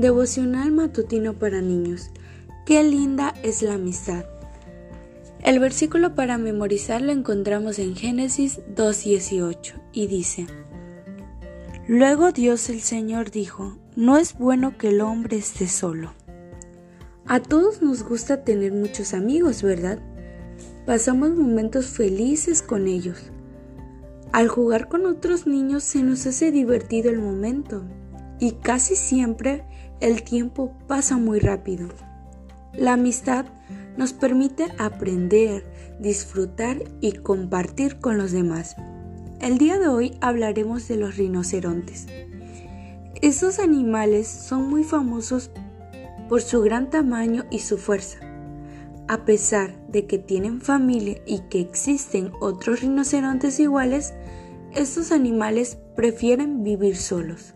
Devocional matutino para niños. Qué linda es la amistad. El versículo para memorizar lo encontramos en Génesis 2.18 y dice, Luego Dios el Señor dijo, no es bueno que el hombre esté solo. A todos nos gusta tener muchos amigos, ¿verdad? Pasamos momentos felices con ellos. Al jugar con otros niños se nos hace divertido el momento y casi siempre el tiempo pasa muy rápido. La amistad nos permite aprender, disfrutar y compartir con los demás. El día de hoy hablaremos de los rinocerontes. Estos animales son muy famosos por su gran tamaño y su fuerza. A pesar de que tienen familia y que existen otros rinocerontes iguales, estos animales prefieren vivir solos.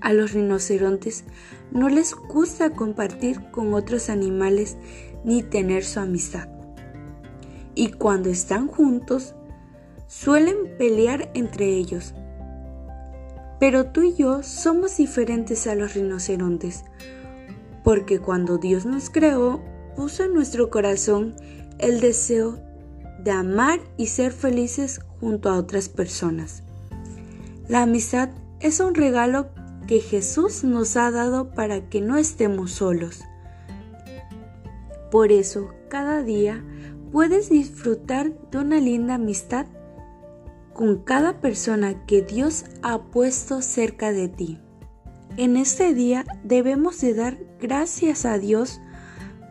A los rinocerontes no les gusta compartir con otros animales ni tener su amistad. Y cuando están juntos, suelen pelear entre ellos. Pero tú y yo somos diferentes a los rinocerontes, porque cuando Dios nos creó, puso en nuestro corazón el deseo de amar y ser felices junto a otras personas. La amistad es un regalo que Jesús nos ha dado para que no estemos solos. Por eso, cada día puedes disfrutar de una linda amistad con cada persona que Dios ha puesto cerca de ti. En este día debemos de dar gracias a Dios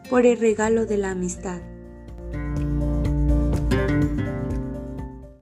por el regalo de la amistad.